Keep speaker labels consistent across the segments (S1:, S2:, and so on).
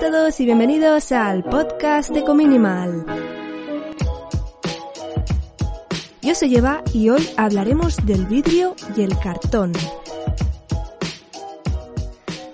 S1: todos y bienvenidos al podcast de Cominimal. Yo soy Eva y hoy hablaremos del vidrio y el cartón.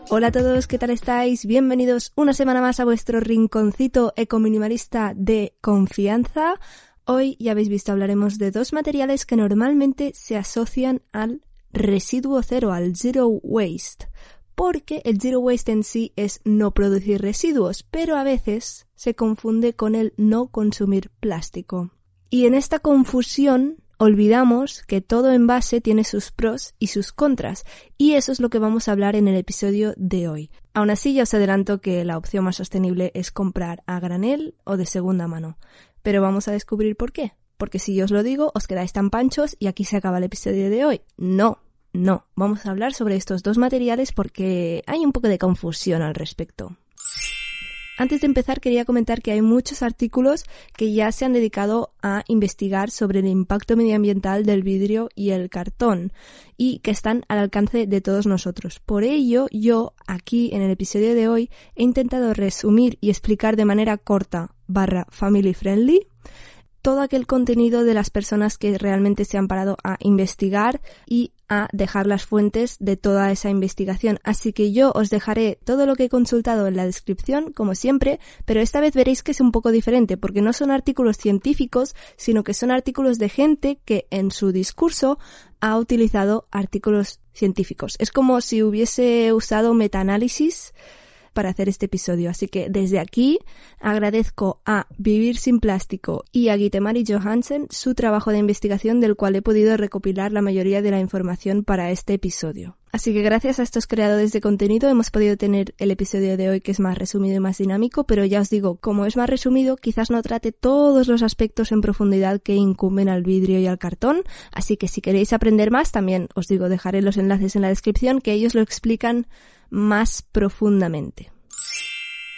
S1: Hola a todos, ¿qué tal estáis? Bienvenidos una semana más a vuestro rinconcito ecominimalista de confianza. Hoy, ya habéis visto, hablaremos de dos materiales que normalmente se asocian al residuo cero, al zero waste, porque el zero waste en sí es no producir residuos, pero a veces se confunde con el no consumir plástico. Y en esta confusión olvidamos que todo envase tiene sus pros y sus contras, y eso es lo que vamos a hablar en el episodio de hoy. Aún así, ya os adelanto que la opción más sostenible es comprar a granel o de segunda mano. Pero vamos a descubrir por qué. Porque si yo os lo digo, os quedáis tan panchos y aquí se acaba el episodio de hoy. No, no. Vamos a hablar sobre estos dos materiales porque hay un poco de confusión al respecto. Antes de empezar quería comentar que hay muchos artículos que ya se han dedicado a investigar sobre el impacto medioambiental del vidrio y el cartón y que están al alcance de todos nosotros. Por ello, yo aquí en el episodio de hoy he intentado resumir y explicar de manera corta barra family friendly todo aquel contenido de las personas que realmente se han parado a investigar y a dejar las fuentes de toda esa investigación. Así que yo os dejaré todo lo que he consultado en la descripción, como siempre, pero esta vez veréis que es un poco diferente, porque no son artículos científicos, sino que son artículos de gente que en su discurso ha utilizado artículos científicos. Es como si hubiese usado metaanálisis para hacer este episodio. Así que desde aquí agradezco a Vivir sin Plástico y a Gitemari Johansen su trabajo de investigación del cual he podido recopilar la mayoría de la información para este episodio. Así que gracias a estos creadores de contenido hemos podido tener el episodio de hoy que es más resumido y más dinámico, pero ya os digo, como es más resumido, quizás no trate todos los aspectos en profundidad que incumben al vidrio y al cartón, así que si queréis aprender más, también os digo, dejaré los enlaces en la descripción que ellos lo explican más profundamente.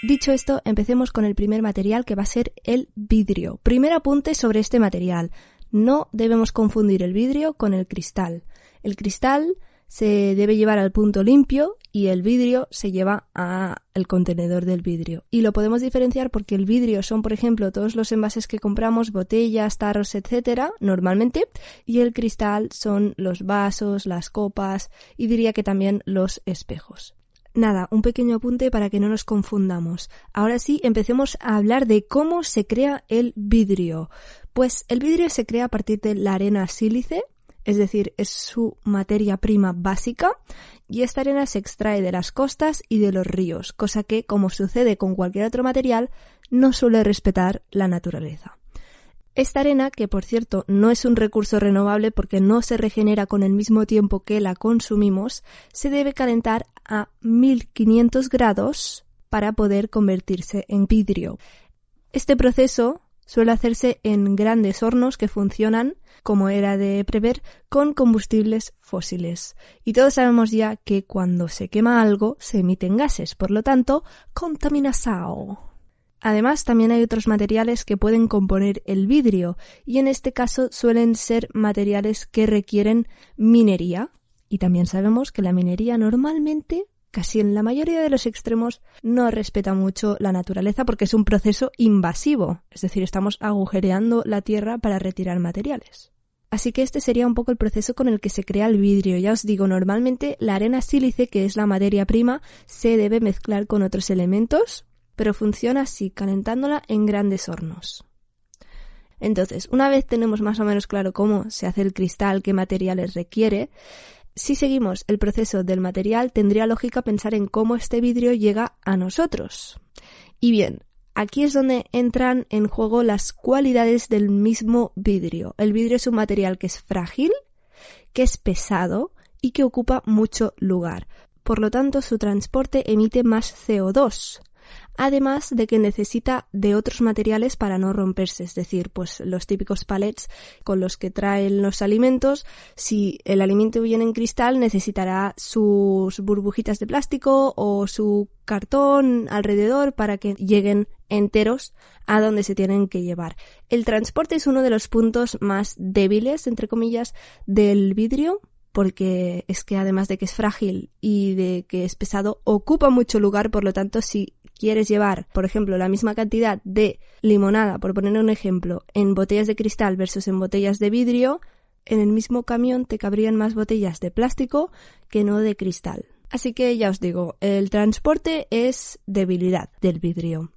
S1: Dicho esto, empecemos con el primer material que va a ser el vidrio. Primer apunte sobre este material. No debemos confundir el vidrio con el cristal. El cristal se debe llevar al punto limpio y el vidrio se lleva al contenedor del vidrio. Y lo podemos diferenciar porque el vidrio son, por ejemplo, todos los envases que compramos, botellas, tarros, etcétera, normalmente, y el cristal son los vasos, las copas y diría que también los espejos. Nada, un pequeño apunte para que no nos confundamos. Ahora sí, empecemos a hablar de cómo se crea el vidrio. Pues el vidrio se crea a partir de la arena sílice, es decir, es su materia prima básica, y esta arena se extrae de las costas y de los ríos, cosa que, como sucede con cualquier otro material, no suele respetar la naturaleza. Esta arena, que por cierto no es un recurso renovable porque no se regenera con el mismo tiempo que la consumimos, se debe calentar a 1500 grados para poder convertirse en vidrio. Este proceso suele hacerse en grandes hornos que funcionan, como era de prever, con combustibles fósiles. Y todos sabemos ya que cuando se quema algo se emiten gases, por lo tanto, contaminación. Además, también hay otros materiales que pueden componer el vidrio, y en este caso suelen ser materiales que requieren minería. Y también sabemos que la minería normalmente, casi en la mayoría de los extremos, no respeta mucho la naturaleza porque es un proceso invasivo, es decir, estamos agujereando la tierra para retirar materiales. Así que este sería un poco el proceso con el que se crea el vidrio. Ya os digo, normalmente la arena sílice, que es la materia prima, se debe mezclar con otros elementos, pero funciona así, calentándola en grandes hornos. Entonces, una vez tenemos más o menos claro cómo se hace el cristal, qué materiales requiere, si seguimos el proceso del material, tendría lógica pensar en cómo este vidrio llega a nosotros. Y bien, aquí es donde entran en juego las cualidades del mismo vidrio. El vidrio es un material que es frágil, que es pesado y que ocupa mucho lugar. Por lo tanto, su transporte emite más CO2, además de que necesita de otros materiales para no romperse, es decir, pues los típicos palets con los que traen los alimentos, si el alimento viene en cristal necesitará sus burbujitas de plástico o su cartón alrededor para que lleguen enteros a donde se tienen que llevar. El transporte es uno de los puntos más débiles, entre comillas, del vidrio porque es que además de que es frágil y de que es pesado, ocupa mucho lugar, por lo tanto, si quieres llevar, por ejemplo, la misma cantidad de limonada, por poner un ejemplo, en botellas de cristal versus en botellas de vidrio, en el mismo camión te cabrían más botellas de plástico que no de cristal. Así que ya os digo, el transporte es debilidad del vidrio.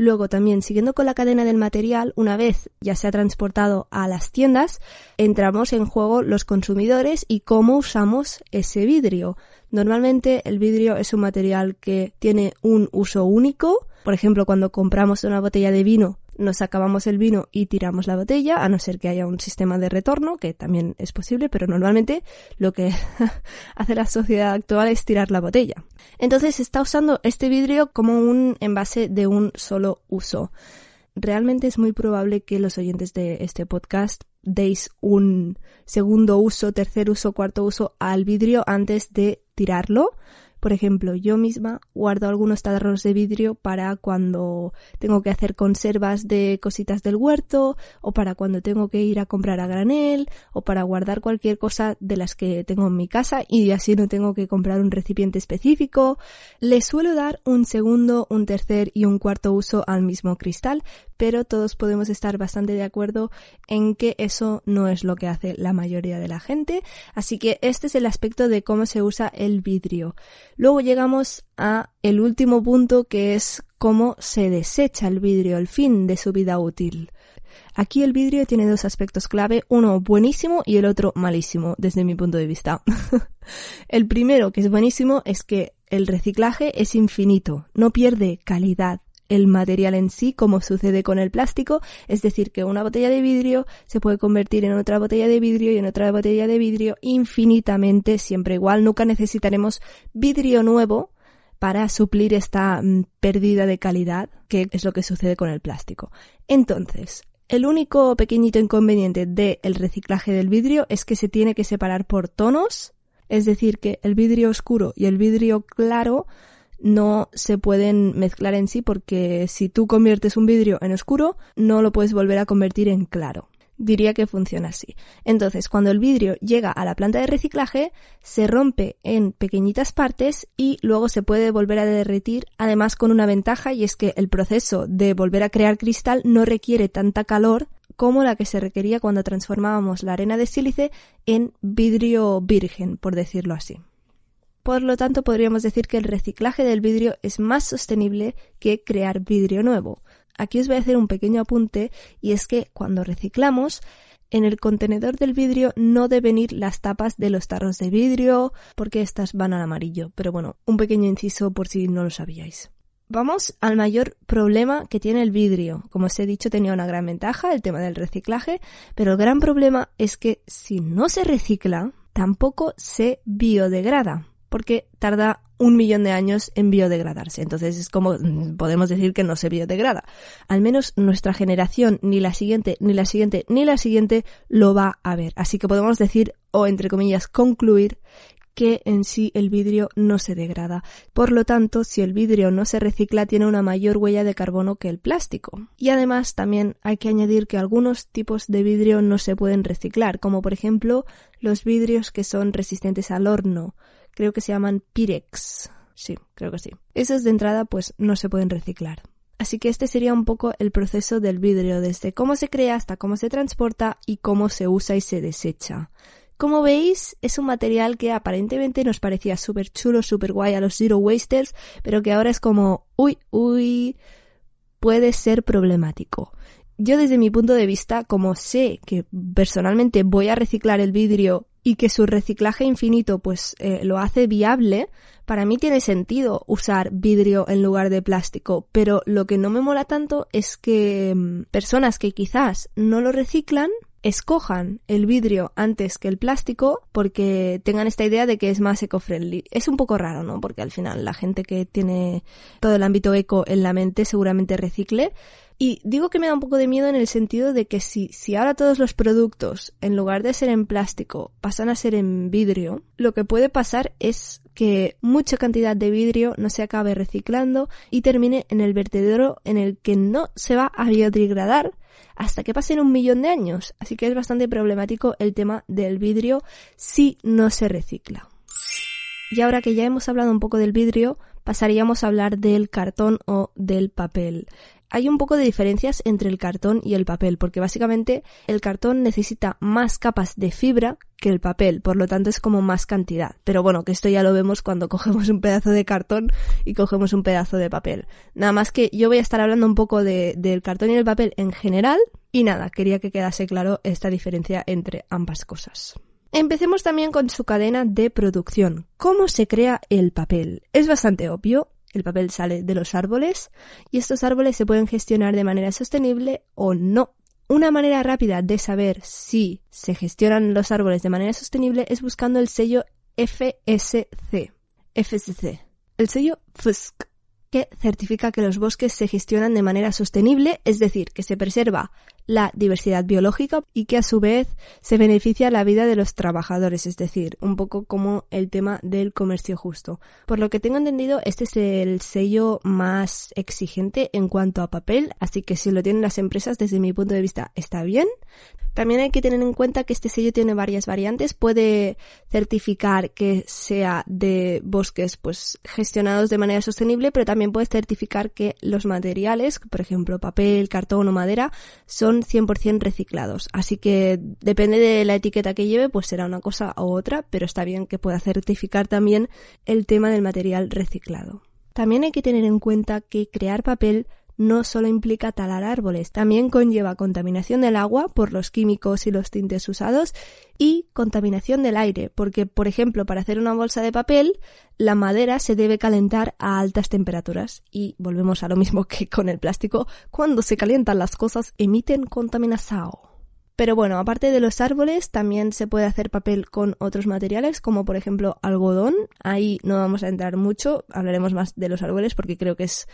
S1: Luego también, siguiendo con la cadena del material, una vez ya se ha transportado a las tiendas, entramos en juego los consumidores y cómo usamos ese vidrio. Normalmente el vidrio es un material que tiene un uso único. Por ejemplo, cuando compramos una botella de vino, nos acabamos el vino y tiramos la botella, a no ser que haya un sistema de retorno, que también es posible, pero normalmente lo que hace la sociedad actual es tirar la botella. Entonces está usando este vidrio como un envase de un solo uso. Realmente es muy probable que los oyentes de este podcast deis un segundo uso, tercer uso, cuarto uso al vidrio antes de tirarlo por ejemplo, yo misma guardo algunos tarros de vidrio para cuando tengo que hacer conservas de cositas del huerto o para cuando tengo que ir a comprar a granel o para guardar cualquier cosa de las que tengo en mi casa y así no tengo que comprar un recipiente específico. Le suelo dar un segundo, un tercer y un cuarto uso al mismo cristal, pero todos podemos estar bastante de acuerdo en que eso no es lo que hace la mayoría de la gente. Así que este es el aspecto de cómo se usa el vidrio. Luego llegamos a el último punto que es cómo se desecha el vidrio, el fin de su vida útil. Aquí el vidrio tiene dos aspectos clave, uno buenísimo y el otro malísimo, desde mi punto de vista. el primero, que es buenísimo, es que el reciclaje es infinito, no pierde calidad, el material en sí, como sucede con el plástico, es decir, que una botella de vidrio se puede convertir en otra botella de vidrio y en otra botella de vidrio infinitamente, siempre igual, nunca necesitaremos vidrio nuevo para suplir esta mm, pérdida de calidad, que es lo que sucede con el plástico. Entonces, el único pequeñito inconveniente del reciclaje del vidrio es que se tiene que separar por tonos, es decir, que el vidrio oscuro y el vidrio claro no se pueden mezclar en sí porque si tú conviertes un vidrio en oscuro, no lo puedes volver a convertir en claro. Diría que funciona así. Entonces, cuando el vidrio llega a la planta de reciclaje, se rompe en pequeñitas partes y luego se puede volver a derretir, además con una ventaja y es que el proceso de volver a crear cristal no requiere tanta calor como la que se requería cuando transformábamos la arena de sílice en vidrio virgen, por decirlo así. Por lo tanto, podríamos decir que el reciclaje del vidrio es más sostenible que crear vidrio nuevo. Aquí os voy a hacer un pequeño apunte y es que cuando reciclamos, en el contenedor del vidrio no deben ir las tapas de los tarros de vidrio porque estas van al amarillo. Pero bueno, un pequeño inciso por si no lo sabíais. Vamos al mayor problema que tiene el vidrio. Como os he dicho, tenía una gran ventaja, el tema del reciclaje, pero el gran problema es que si no se recicla, tampoco se biodegrada porque tarda un millón de años en biodegradarse. Entonces es como mm, podemos decir que no se biodegrada. Al menos nuestra generación, ni la siguiente, ni la siguiente, ni la siguiente lo va a ver. Así que podemos decir, o entre comillas, concluir que en sí el vidrio no se degrada. Por lo tanto, si el vidrio no se recicla, tiene una mayor huella de carbono que el plástico. Y además también hay que añadir que algunos tipos de vidrio no se pueden reciclar, como por ejemplo los vidrios que son resistentes al horno, creo que se llaman Pirex. Sí, creo que sí. Esos de entrada pues no se pueden reciclar. Así que este sería un poco el proceso del vidrio, desde cómo se crea hasta cómo se transporta y cómo se usa y se desecha. Como veis, es un material que aparentemente nos parecía súper chulo, súper guay a los Zero Wasters, pero que ahora es como, uy, uy, puede ser problemático. Yo desde mi punto de vista, como sé que personalmente voy a reciclar el vidrio y que su reciclaje infinito pues eh, lo hace viable, para mí tiene sentido usar vidrio en lugar de plástico, pero lo que no me mola tanto es que mm, personas que quizás no lo reciclan escojan el vidrio antes que el plástico porque tengan esta idea de que es más eco-friendly. Es un poco raro, ¿no? Porque al final la gente que tiene todo el ámbito eco en la mente seguramente recicle. Y digo que me da un poco de miedo en el sentido de que si, si ahora todos los productos, en lugar de ser en plástico, pasan a ser en vidrio, lo que puede pasar es que mucha cantidad de vidrio no se acabe reciclando y termine en el vertedero en el que no se va a biodegradar hasta que pasen un millón de años. Así que es bastante problemático el tema del vidrio si no se recicla. Y ahora que ya hemos hablado un poco del vidrio, pasaríamos a hablar del cartón o del papel hay un poco de diferencias entre el cartón y el papel, porque básicamente el cartón necesita más capas de fibra que el papel, por lo tanto es como más cantidad. Pero bueno, que esto ya lo vemos cuando cogemos un pedazo de cartón y cogemos un pedazo de papel. Nada más que yo voy a estar hablando un poco de, del cartón y el papel en general, y nada, quería que quedase claro esta diferencia entre ambas cosas. Empecemos también con su cadena de producción. ¿Cómo se crea el papel? Es bastante obvio, el papel sale de los árboles y estos árboles se pueden gestionar de manera sostenible o no. Una manera rápida de saber si se gestionan los árboles de manera sostenible es buscando el sello FSC. FSC. El sello FSC que certifica que los bosques se gestionan de manera sostenible, es decir, que se preserva la diversidad biológica y que a su vez se beneficia la vida de los trabajadores, es decir, un poco como el tema del comercio justo. Por lo que tengo entendido, este es el sello más exigente en cuanto a papel, así que si lo tienen las empresas, desde mi punto de vista, está bien. También hay que tener en cuenta que este sello tiene varias variantes. Puede certificar que sea de bosques pues gestionados de manera sostenible, pero también puede certificar que los materiales, por ejemplo, papel, cartón o madera, son 100% reciclados. Así que depende de la etiqueta que lleve, pues será una cosa u otra, pero está bien que pueda certificar también el tema del material reciclado. También hay que tener en cuenta que crear papel no solo implica talar árboles, también conlleva contaminación del agua por los químicos y los tintes usados y contaminación del aire, porque por ejemplo para hacer una bolsa de papel la madera se debe calentar a altas temperaturas y volvemos a lo mismo que con el plástico, cuando se calientan las cosas emiten contaminación. Pero bueno, aparte de los árboles, también se puede hacer papel con otros materiales, como por ejemplo algodón. Ahí no vamos a entrar mucho, hablaremos más de los árboles porque creo que es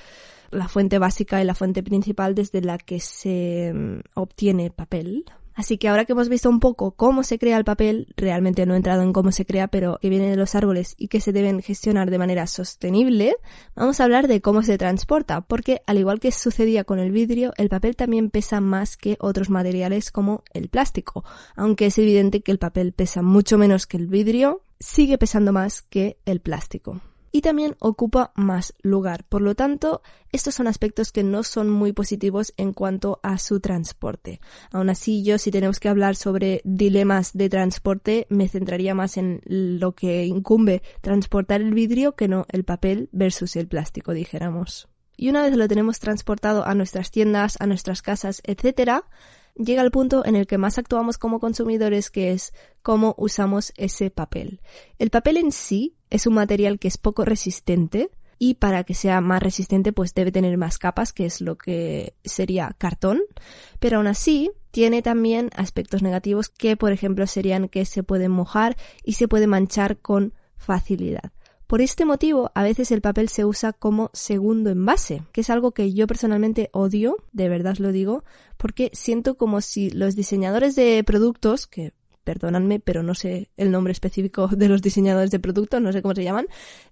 S1: la fuente básica y la fuente principal desde la que se mm, obtiene papel. Así que ahora que hemos visto un poco cómo se crea el papel, realmente no he entrado en cómo se crea, pero que viene de los árboles y que se deben gestionar de manera sostenible, vamos a hablar de cómo se transporta, porque al igual que sucedía con el vidrio, el papel también pesa más que otros materiales como el plástico. Aunque es evidente que el papel pesa mucho menos que el vidrio, sigue pesando más que el plástico y también ocupa más lugar. Por lo tanto, estos son aspectos que no son muy positivos en cuanto a su transporte. Aún así, yo si tenemos que hablar sobre dilemas de transporte, me centraría más en lo que incumbe transportar el vidrio que no el papel versus el plástico, dijéramos. Y una vez lo tenemos transportado a nuestras tiendas, a nuestras casas, etcétera, llega el punto en el que más actuamos como consumidores, que es cómo usamos ese papel. El papel en sí es un material que es poco resistente y para que sea más resistente pues debe tener más capas, que es lo que sería cartón, pero aún así tiene también aspectos negativos que por ejemplo serían que se puede mojar y se puede manchar con facilidad. Por este motivo, a veces el papel se usa como segundo envase, que es algo que yo personalmente odio, de verdad lo digo, porque siento como si los diseñadores de productos, que perdónanme, pero no sé el nombre específico de los diseñadores de productos, no sé cómo se llaman,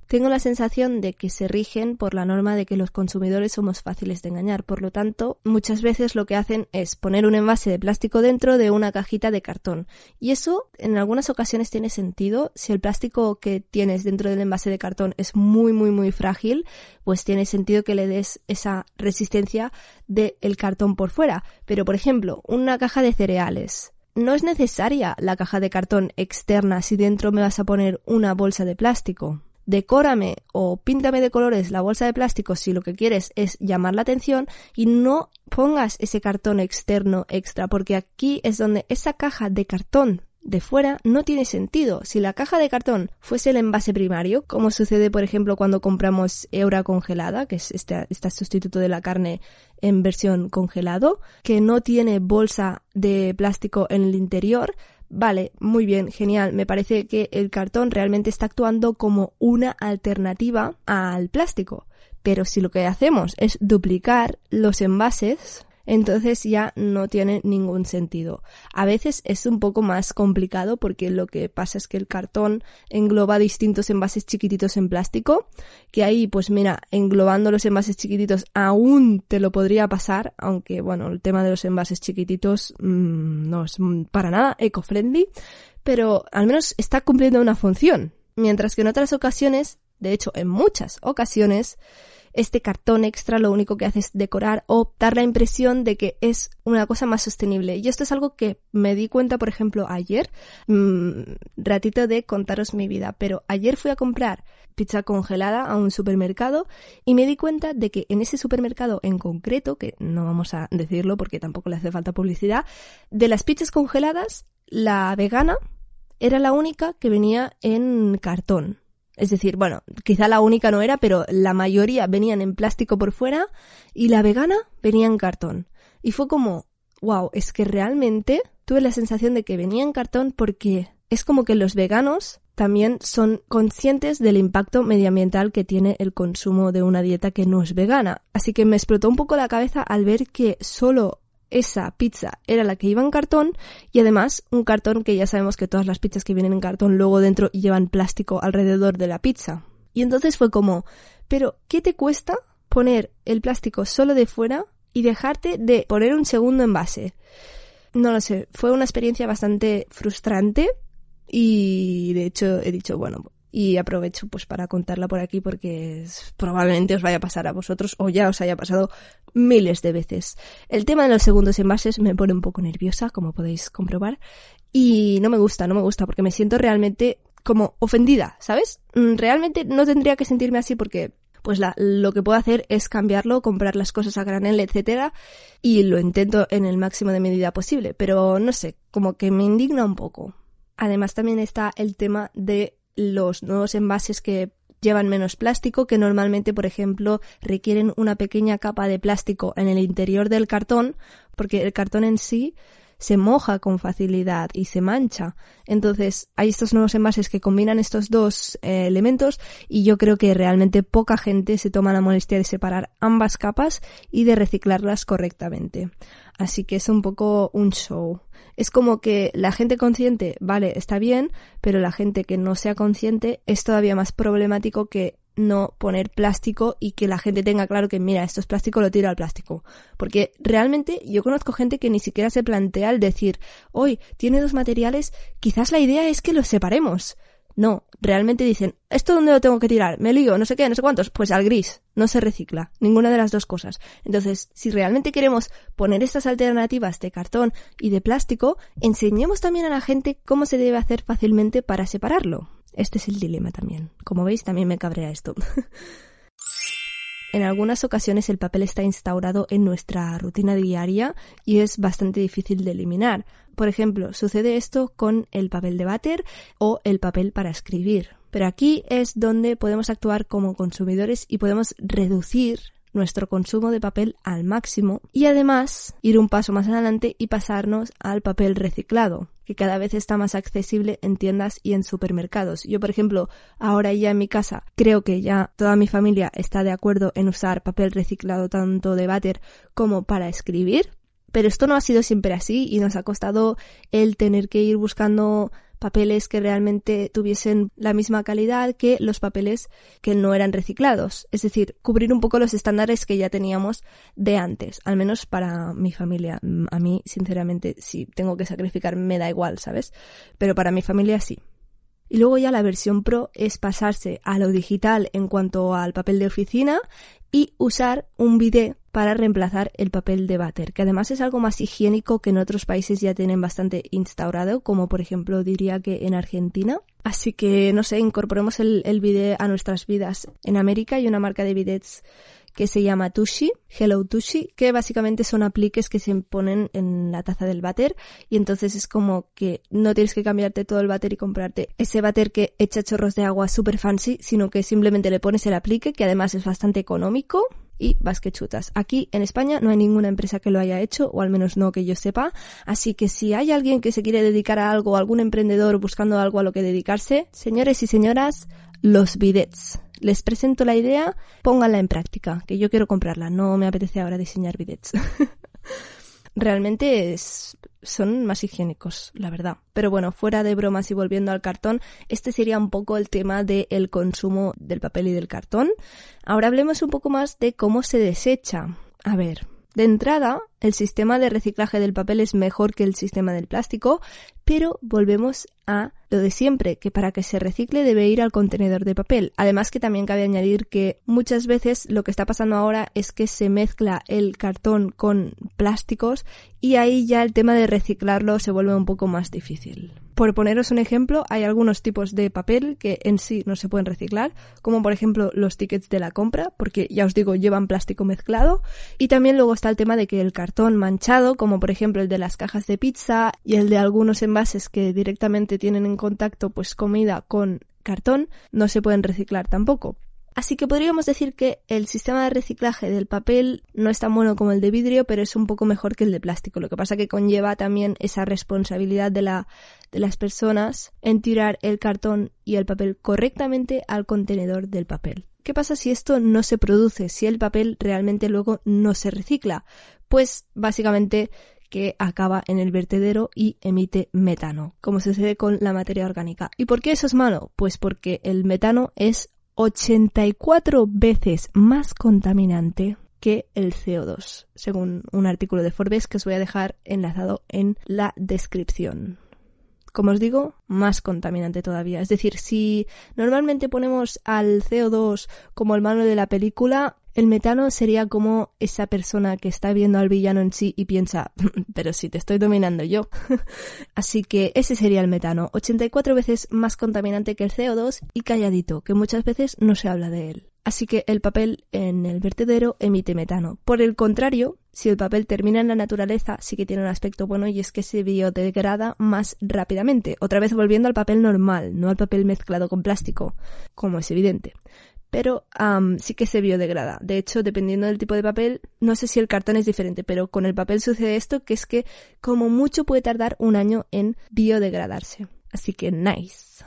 S1: tengo la sensación de que se rigen por la norma de que los consumidores somos fáciles de engañar. Por lo tanto, muchas veces lo que hacen es poner un envase de plástico dentro de una cajita de cartón. Y eso en algunas ocasiones tiene sentido. Si el plástico que tienes dentro del envase de cartón es muy, muy, muy frágil, pues tiene sentido que le des esa resistencia del cartón por fuera. Pero, por ejemplo, una caja de cereales no es necesaria la caja de cartón externa si dentro me vas a poner una bolsa de plástico. Decórame o píntame de colores la bolsa de plástico si lo que quieres es llamar la atención y no pongas ese cartón externo extra porque aquí es donde esa caja de cartón de fuera no tiene sentido. Si la caja de cartón fuese el envase primario, como sucede por ejemplo cuando compramos Eura congelada, que es este, este sustituto de la carne en versión congelado, que no tiene bolsa de plástico en el interior, Vale, muy bien, genial. Me parece que el cartón realmente está actuando como una alternativa al plástico. Pero si lo que hacemos es duplicar los envases, entonces ya no tiene ningún sentido. A veces es un poco más complicado porque lo que pasa es que el cartón engloba distintos envases chiquititos en plástico, que ahí pues mira, englobando los envases chiquititos aún te lo podría pasar, aunque bueno, el tema de los envases chiquititos mmm, no es para nada eco-friendly, pero al menos está cumpliendo una función. Mientras que en otras ocasiones, de hecho en muchas ocasiones, este cartón extra lo único que hace es decorar o dar la impresión de que es una cosa más sostenible. Y esto es algo que me di cuenta, por ejemplo, ayer, mmm, ratito de contaros mi vida, pero ayer fui a comprar pizza congelada a un supermercado y me di cuenta de que en ese supermercado en concreto, que no vamos a decirlo porque tampoco le hace falta publicidad, de las pizzas congeladas, la vegana era la única que venía en cartón. Es decir, bueno, quizá la única no era, pero la mayoría venían en plástico por fuera y la vegana venía en cartón. Y fue como, wow, es que realmente tuve la sensación de que venía en cartón porque es como que los veganos también son conscientes del impacto medioambiental que tiene el consumo de una dieta que no es vegana. Así que me explotó un poco la cabeza al ver que solo esa pizza era la que iba en cartón y además un cartón que ya sabemos que todas las pizzas que vienen en cartón luego dentro llevan plástico alrededor de la pizza. Y entonces fue como, pero ¿qué te cuesta poner el plástico solo de fuera y dejarte de poner un segundo envase? No lo sé, fue una experiencia bastante frustrante y de hecho he dicho, bueno, y aprovecho pues para contarla por aquí porque probablemente os vaya a pasar a vosotros o ya os haya pasado miles de veces. El tema de los segundos envases me pone un poco nerviosa, como podéis comprobar, y no me gusta, no me gusta porque me siento realmente como ofendida, ¿sabes? Mm, realmente no tendría que sentirme así porque pues la, lo que puedo hacer es cambiarlo, comprar las cosas a granel, etcétera, y lo intento en el máximo de medida posible, pero no sé, como que me indigna un poco. Además también está el tema de los nuevos envases que llevan menos plástico, que normalmente, por ejemplo, requieren una pequeña capa de plástico en el interior del cartón, porque el cartón en sí se moja con facilidad y se mancha. Entonces, hay estos nuevos envases que combinan estos dos eh, elementos y yo creo que realmente poca gente se toma la molestia de separar ambas capas y de reciclarlas correctamente. Así que es un poco un show. Es como que la gente consciente, vale, está bien, pero la gente que no sea consciente es todavía más problemático que no poner plástico y que la gente tenga claro que mira, esto es plástico, lo tiro al plástico. Porque realmente yo conozco gente que ni siquiera se plantea el decir, hoy tiene dos materiales, quizás la idea es que los separemos. No, realmente dicen, ¿esto dónde lo tengo que tirar? Me lío, no sé qué, no sé cuántos. Pues al gris, no se recicla, ninguna de las dos cosas. Entonces, si realmente queremos poner estas alternativas de cartón y de plástico, enseñemos también a la gente cómo se debe hacer fácilmente para separarlo. Este es el dilema también. Como veis, también me cabrea esto. en algunas ocasiones el papel está instaurado en nuestra rutina diaria y es bastante difícil de eliminar. Por ejemplo, sucede esto con el papel de váter o el papel para escribir. Pero aquí es donde podemos actuar como consumidores y podemos reducir nuestro consumo de papel al máximo y además ir un paso más adelante y pasarnos al papel reciclado que cada vez está más accesible en tiendas y en supermercados. Yo, por ejemplo, ahora ya en mi casa creo que ya toda mi familia está de acuerdo en usar papel reciclado tanto de váter como para escribir, pero esto no ha sido siempre así y nos ha costado el tener que ir buscando papeles que realmente tuviesen la misma calidad que los papeles que no eran reciclados. Es decir, cubrir un poco los estándares que ya teníamos de antes, al menos para mi familia. A mí, sinceramente, si tengo que sacrificar, me da igual, ¿sabes? Pero para mi familia sí. Y luego ya la versión Pro es pasarse a lo digital en cuanto al papel de oficina y usar un bidet para reemplazar el papel de váter, que además es algo más higiénico que en otros países ya tienen bastante instaurado, como por ejemplo diría que en Argentina. Así que, no sé, incorporemos el, el bidet a nuestras vidas. En América hay una marca de bidets que se llama Tushi, Hello Tushi, que básicamente son apliques que se ponen en la taza del váter y entonces es como que no tienes que cambiarte todo el váter y comprarte ese váter que echa chorros de agua super fancy, sino que simplemente le pones el aplique, que además es bastante económico y vas que chutas. Aquí en España no hay ninguna empresa que lo haya hecho, o al menos no que yo sepa, así que si hay alguien que se quiere dedicar a algo, algún emprendedor buscando algo a lo que dedicarse, señores y señoras, los bidets. Les presento la idea, pónganla en práctica, que yo quiero comprarla, no me apetece ahora diseñar bidets. realmente es, son más higiénicos, la verdad. Pero bueno, fuera de bromas y volviendo al cartón, este sería un poco el tema del consumo del papel y del cartón. Ahora hablemos un poco más de cómo se desecha. A ver, de entrada, el sistema de reciclaje del papel es mejor que el sistema del plástico, pero volvemos a lo de siempre, que para que se recicle debe ir al contenedor de papel. Además que también cabe añadir que muchas veces lo que está pasando ahora es que se mezcla el cartón con plásticos y ahí ya el tema de reciclarlo se vuelve un poco más difícil. Por poneros un ejemplo, hay algunos tipos de papel que en sí no se pueden reciclar, como por ejemplo los tickets de la compra, porque ya os digo, llevan plástico mezclado. Y también luego está el tema de que el cartón manchado, como por ejemplo el de las cajas de pizza y el de algunos envases que directamente tienen en contacto pues comida con cartón, no se pueden reciclar tampoco. Así que podríamos decir que el sistema de reciclaje del papel no es tan bueno como el de vidrio, pero es un poco mejor que el de plástico. Lo que pasa que conlleva también esa responsabilidad de, de las personas en tirar el cartón y el papel correctamente al contenedor del papel. ¿Qué pasa si esto no se produce? Si el papel realmente luego no se recicla? Pues básicamente que acaba en el vertedero y emite metano, como sucede con la materia orgánica. ¿Y por qué eso es malo? Pues porque el metano es 84 veces más contaminante que el CO2, según un artículo de Forbes que os voy a dejar enlazado en la descripción. Como os digo, más contaminante todavía. Es decir, si normalmente ponemos al CO2 como el malo de la película, el metano sería como esa persona que está viendo al villano en sí y piensa, pero si te estoy dominando yo. Así que ese sería el metano, 84 veces más contaminante que el CO2 y calladito, que muchas veces no se habla de él. Así que el papel en el vertedero emite metano. Por el contrario, si el papel termina en la naturaleza, sí que tiene un aspecto bueno y es que se biodegrada más rápidamente. Otra vez volviendo al papel normal, no al papel mezclado con plástico, como es evidente pero sí que se biodegrada. De hecho, dependiendo del tipo de papel, no sé si el cartón es diferente, pero con el papel sucede esto, que es que como mucho puede tardar un año en biodegradarse. Así que nice.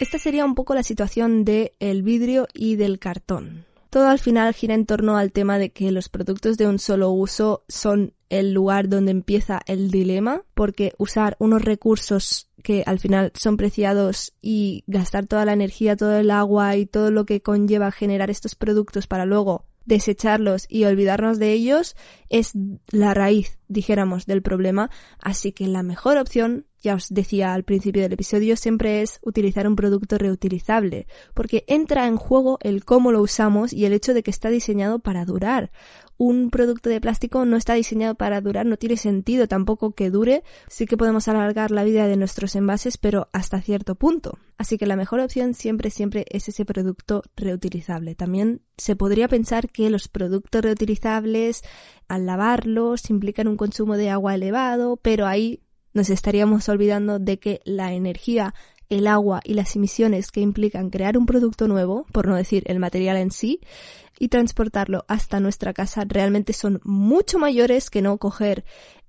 S1: Esta sería un poco la situación del el vidrio y del cartón. Todo al final gira en torno al tema de que los productos de un solo uso son el lugar donde empieza el dilema, porque usar unos recursos que al final son preciados y gastar toda la energía, todo el agua y todo lo que conlleva generar estos productos para luego desecharlos y olvidarnos de ellos es la raíz, dijéramos, del problema. Así que la mejor opción, ya os decía al principio del episodio, siempre es utilizar un producto reutilizable, porque entra en juego el cómo lo usamos y el hecho de que está diseñado para durar un producto de plástico no está diseñado para durar, no tiene sentido tampoco que dure. Sí que podemos alargar la vida de nuestros envases, pero hasta cierto punto. Así que la mejor opción siempre, siempre es ese producto reutilizable. También se podría pensar que los productos reutilizables, al lavarlos, implican un consumo de agua elevado, pero ahí nos estaríamos olvidando de que la energía el agua y las emisiones que implican crear un producto nuevo, por no decir el material en sí, y transportarlo hasta nuestra casa realmente son mucho mayores que no coger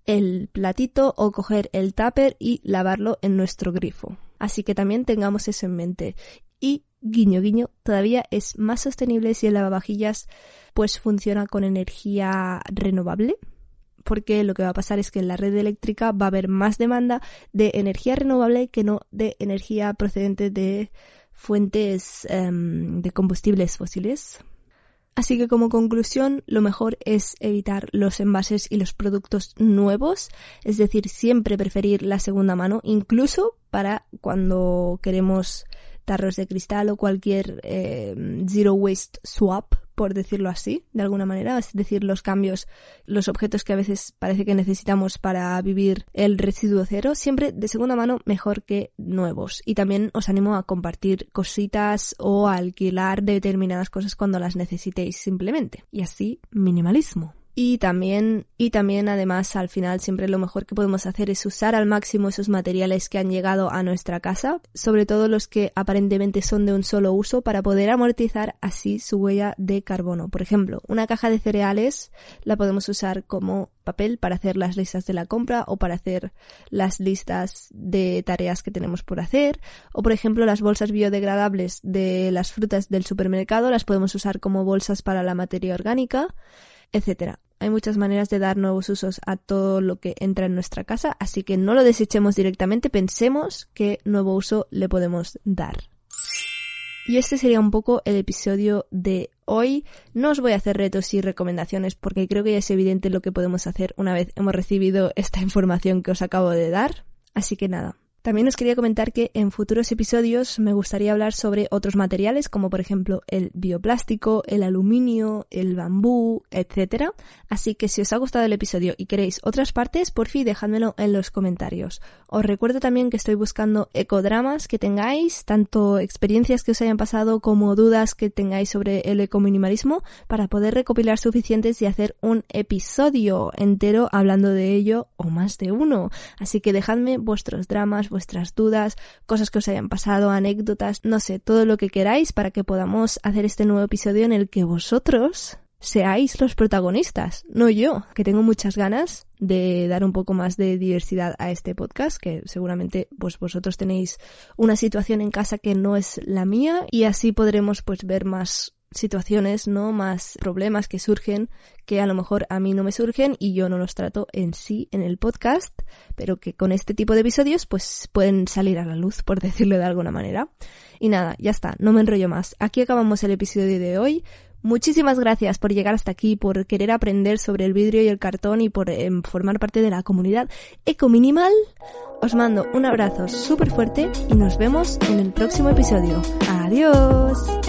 S1: el platito o coger el tupper y lavarlo en nuestro grifo. Así que también tengamos eso en mente. Y guiño guiño, todavía es más sostenible si el lavavajillas pues funciona con energía renovable, porque lo que va a pasar es que en la red eléctrica va a haber más demanda de energía renovable que no de energía procedente de fuentes em, de combustibles fósiles. Así que como conclusión, lo mejor es evitar los envases y los productos nuevos, es decir, siempre preferir la segunda mano, incluso para cuando queremos tarros de cristal o cualquier eh, zero waste swap, por decirlo así, de alguna manera, es decir, los cambios, los objetos que a veces parece que necesitamos para vivir el residuo cero, siempre de segunda mano mejor que nuevos. Y también os animo a compartir cositas o a alquilar determinadas cosas cuando las necesitéis simplemente. Y así, minimalismo. Y también, y también además al final siempre lo mejor que podemos hacer es usar al máximo esos materiales que han llegado a nuestra casa, sobre todo los que aparentemente son de un solo uso para poder amortizar así su huella de carbono. Por ejemplo, una caja de cereales la podemos usar como papel para hacer las listas de la compra o para hacer las listas de tareas que tenemos por hacer. O por ejemplo, las bolsas biodegradables de las frutas del supermercado las podemos usar como bolsas para la materia orgánica, etcétera hay muchas maneras de dar nuevos usos a todo lo que entra en nuestra casa, así que no lo desechemos directamente, pensemos qué nuevo uso le podemos dar. Y este sería un poco el episodio de hoy. No os voy a hacer retos y recomendaciones porque creo que ya es evidente lo que podemos hacer una vez hemos recibido esta información que os acabo de dar. Así que nada, también os quería comentar que en futuros episodios me gustaría hablar sobre otros materiales como por ejemplo el bioplástico, el aluminio, el bambú, etc. Así que si os ha gustado el episodio y queréis otras partes, por fin dejádmelo en los comentarios. Os recuerdo también que estoy buscando ecodramas que tengáis, tanto experiencias que os hayan pasado como dudas que tengáis sobre el ecominimalismo para poder recopilar suficientes y hacer un episodio entero hablando de ello o más de uno. Así que dejadme vuestros dramas, vuestras dudas, cosas que os hayan pasado, anécdotas, no sé, todo lo que queráis para que podamos hacer este nuevo episodio en el que vosotros seáis los protagonistas, no yo, que tengo muchas ganas de dar un poco más de diversidad a este podcast, que seguramente pues vosotros tenéis una situación en casa que no es la mía y así podremos pues ver más situaciones, ¿no? Más problemas que surgen que a lo mejor a mí no me surgen y yo no los trato en sí en el podcast, pero que con este tipo de episodios pues pueden salir a la luz, por decirlo de alguna manera. Y nada, ya está, no me enrollo más. Aquí acabamos el episodio de hoy. Muchísimas gracias por llegar hasta aquí, por querer aprender sobre el vidrio y el cartón y por em, formar parte de la comunidad Eco Minimal. Os mando un abrazo súper fuerte y nos vemos en el próximo episodio. Adiós.